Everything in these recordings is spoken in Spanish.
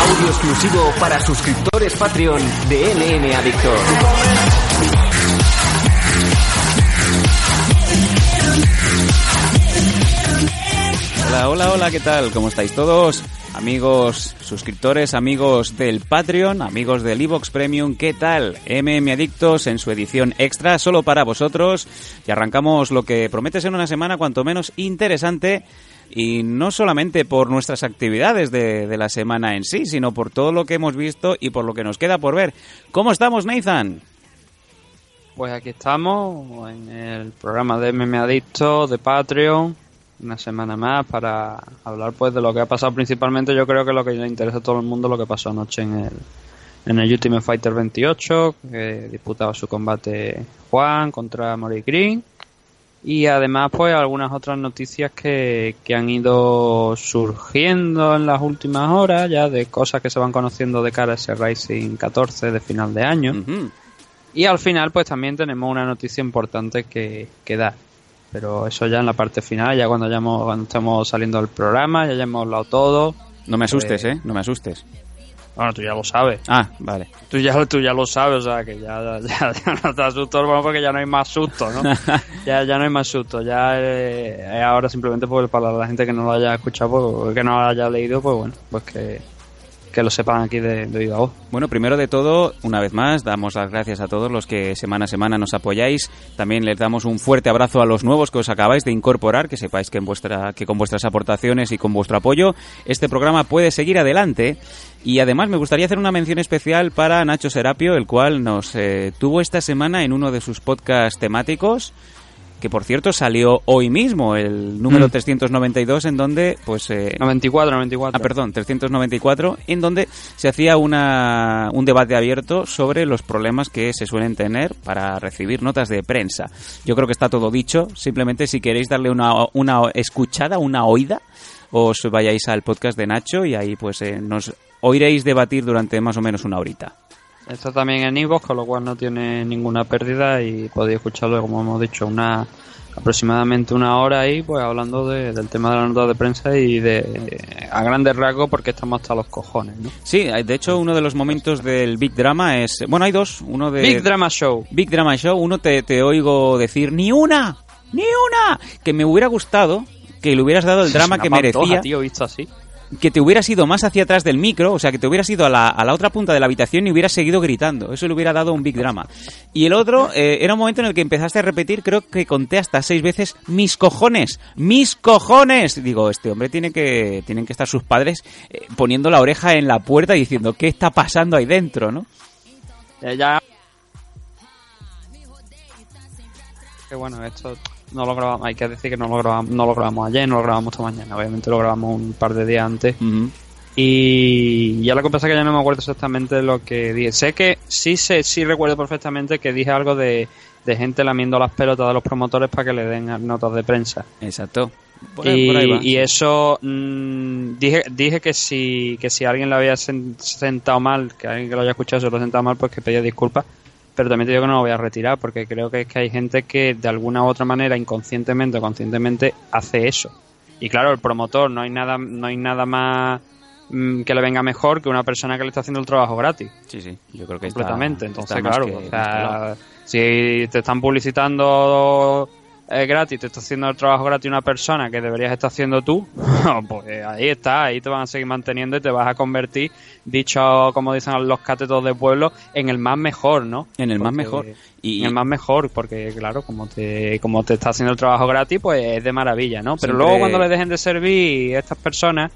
Audio exclusivo para suscriptores Patreon de MM Adictor. Hola, hola, hola, ¿qué tal? ¿Cómo estáis todos? Amigos suscriptores, amigos del Patreon, amigos del Evox Premium, ¿qué tal? MM Adictos en su edición extra, solo para vosotros. Y arrancamos lo que promete ser una semana cuanto menos interesante. Y no solamente por nuestras actividades de, la semana en sí, sino por todo lo que hemos visto y por lo que nos queda por ver. ¿Cómo estamos, Nathan? Pues aquí estamos en el programa de MM Adicto de Patreon, una semana más para hablar pues de lo que ha pasado principalmente. Yo creo que lo que le interesa a todo el mundo lo que pasó anoche en el en el Ultimate Fighter 28, que disputaba su combate Juan contra Mori Green. Y además, pues algunas otras noticias que, que han ido surgiendo en las últimas horas, ya de cosas que se van conociendo de cara a ese Racing 14 de final de año. Y al final, pues también tenemos una noticia importante que, que dar. Pero eso ya en la parte final, ya cuando, ya hemos- cuando estemos saliendo del programa, ya hayamos hablado todo. No me asustes, Pues- ¿eh? No me asustes. Bueno, tú ya lo sabes. Ah, vale. Tú ya, tú ya lo sabes, o sea, que ya, ya, ya no te asustas, bueno, porque ya no hay más susto, ¿no? ya, ya no hay más susto. Ya eh, ahora simplemente pues, para la gente que no lo haya escuchado, pues, que no lo haya leído, pues bueno, pues que, que lo sepan aquí de, de. Bueno, primero de todo, una vez más, damos las gracias a todos los que semana a semana nos apoyáis. También les damos un fuerte abrazo a los nuevos que os acabáis de incorporar, que sepáis que, en vuestra, que con vuestras aportaciones y con vuestro apoyo este programa puede seguir adelante. Y además me gustaría hacer una mención especial para Nacho Serapio, el cual nos eh, tuvo esta semana en uno de sus podcasts temáticos que por cierto salió hoy mismo, el número Mm. 392, en donde pues eh, 94, 94. Ah, perdón, 394, en donde se hacía una, un debate abierto sobre los problemas que se suelen tener para recibir notas de prensa. Yo creo que está todo dicho. Simplemente si queréis darle una, una escuchada, una oída, os vayáis al podcast de Nacho y ahí pues eh, nos oiréis debatir durante más o menos una horita. Está también en iVoox, con lo cual no tiene ninguna pérdida y podéis escucharlo, como hemos dicho, una aproximadamente una hora ahí, pues hablando de- del tema de la nota de prensa y de a grandes rasgos porque estamos hasta los cojones, ¿no? Sí, de hecho uno de los momentos del Big Drama es... Bueno, hay dos. Uno de... Big Drama Show. Big Drama Show, uno te, te oigo decir ni una, ni una, que me hubiera gustado que le hubieras dado el drama que merecía, tío, visto así. Que te hubieras ido más hacia atrás del micro, o sea, que te hubieras ido a la, a la otra punta de la habitación y hubieras seguido gritando. Eso le hubiera dado un Big Drama. Y el otro eh, era un momento en el que empezaste a repetir, creo que conté hasta seis veces, mis cojones, mis cojones. Digo, este hombre tiene que, tienen que estar sus padres eh, poniendo la oreja en la puerta y diciendo, ¿qué está pasando ahí dentro, no? Eh, ya... Que bueno, esto no lo grabamos, hay que decir que no lo grabamos, no lo grabamos ayer, no lo grabamos esta mañana, obviamente lo grabamos un par de días antes. Y ya lo que pasa es que ya no me acuerdo exactamente lo que dije. Sé que sí sé, sí recuerdo perfectamente que dije algo de, de gente lamiendo las pelotas de los promotores para que le den notas de prensa. Exacto. Por ahí- y, por ahí va. y eso mm, dije dije que si que si alguien lo había sen- sentado mal, que alguien que lo haya escuchado se lo ha sentado mal, pues que pedía disculpas. Pero también te digo que no lo voy a retirar porque creo que es que hay gente que de alguna u otra manera, inconscientemente o conscientemente, hace eso. Y claro, el promotor no hay nada no hay nada más mm, que le venga mejor que una persona que le está haciendo el trabajo gratis Sí, sí, yo creo que está- completamente. Entonces, está claro, que o instalado. sea, si te están publicitando eh, gratis, te está haciendo el trabajo gratis una persona que deberías estar haciendo tú, pues ahí está, ahí te van a seguir manteniendo y te vas a convertir, dicho como dicen los catetos de pueblo, en el más mejor, ¿no? En el más mejor. Y, En el más mejor, porque claro, como te, como te está haciendo el trabajo gratis, pues es de maravilla, ¿no? Pero Siempre- luego cuando le dejen de servir estas personas,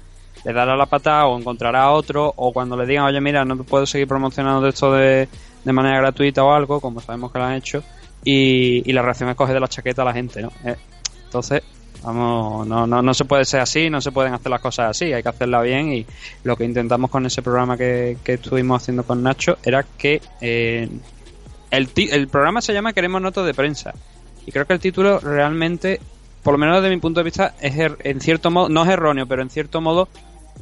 le dará la patada o encontrará a otro, o cuando le digan, oye, mira, no puedo seguir promocionando esto de de manera gratuita o algo, como sabemos que lo han hecho, y, la reacción es coger de la chaqueta a la gente, ¿no? Eh, entonces, vamos, no, no, no se puede ser así, no se pueden hacer las cosas así, hay que hacerla bien y lo que intentamos con ese programa que, estuvimos haciendo con Nacho era que eh, el, el programa se llama Queremos Notas de Prensa y creo que el título realmente, por lo menos desde mi punto de vista, es er, en cierto modo, no es erróneo, pero en cierto modo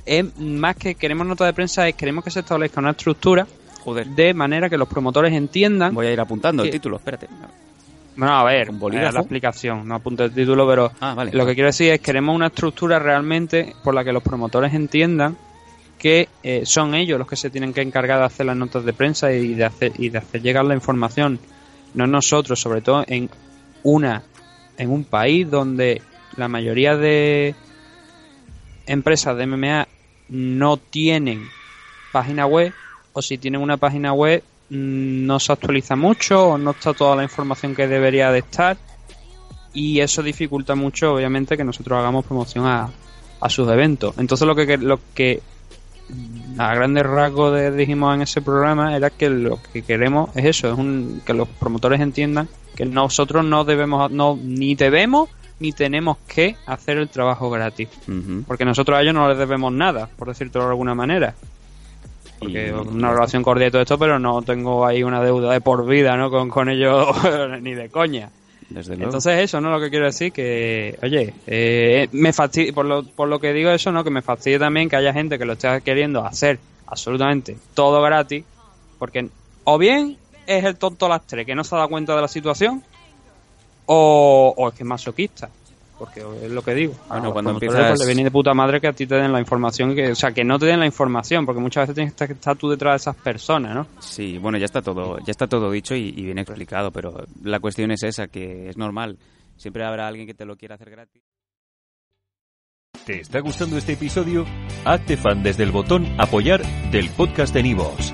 es más que queremos nota de prensa, es queremos que se establezca una estructura de manera que los promotores entiendan. Voy a ir apuntando el título, espérate. Bueno, a ver, la explicación, no apunto el título, pero ah, lo que quiero decir es queremos una estructura realmente por la que los promotores entiendan que eh, son ellos los que se tienen que encargar de hacer las notas de prensa y de hacer y de hacer llegar la información, no nosotros, sobre todo en una en un país donde la mayoría de empresas de MMA no tienen página web o si tienen una página web mm, no se actualiza mucho o no está toda la información que debería de estar y eso dificulta mucho obviamente que nosotros hagamos promoción a, sus eventos. Entonces lo que lo que a grandes rasgos dijimos en ese programa era que lo que queremos es eso es un, que los promotores entiendan que nosotros no debemos no ni debemos ni tenemos que hacer el trabajo gratis. Porque nosotros a ellos no les debemos nada por decirlo de alguna manera porque una relación cordial y todo esto, pero no tengo ahí una deuda de por vida, ¿no? Con, con ellos ni de coña. Desde Entonces eso, ¿no? Lo que quiero decir que, oye, eh, me fastidia, por lo, por lo que digo eso, ¿no? Que me fastidia también que haya gente que lo esté queriendo hacer absolutamente todo gratis, porque o bien es el tonto lastre que no se ha dado cuenta de la situación, o, o es que es masoquista porque es lo que digo. Bueno, cuando empiezas... Pues, le viene de puta madre que a ti te den la información, que, o sea, que no te den la información, porque muchas veces tienes que estar tú detrás de esas personas, ¿no? Sí, bueno, ya está todo, ya está todo dicho y, bien explicado, pero la cuestión es esa, que es normal. Siempre habrá alguien que te lo quiera hacer gratis. ¿Te está gustando este episodio? Hazte fan desde el botón apoyar del podcast de Nivos.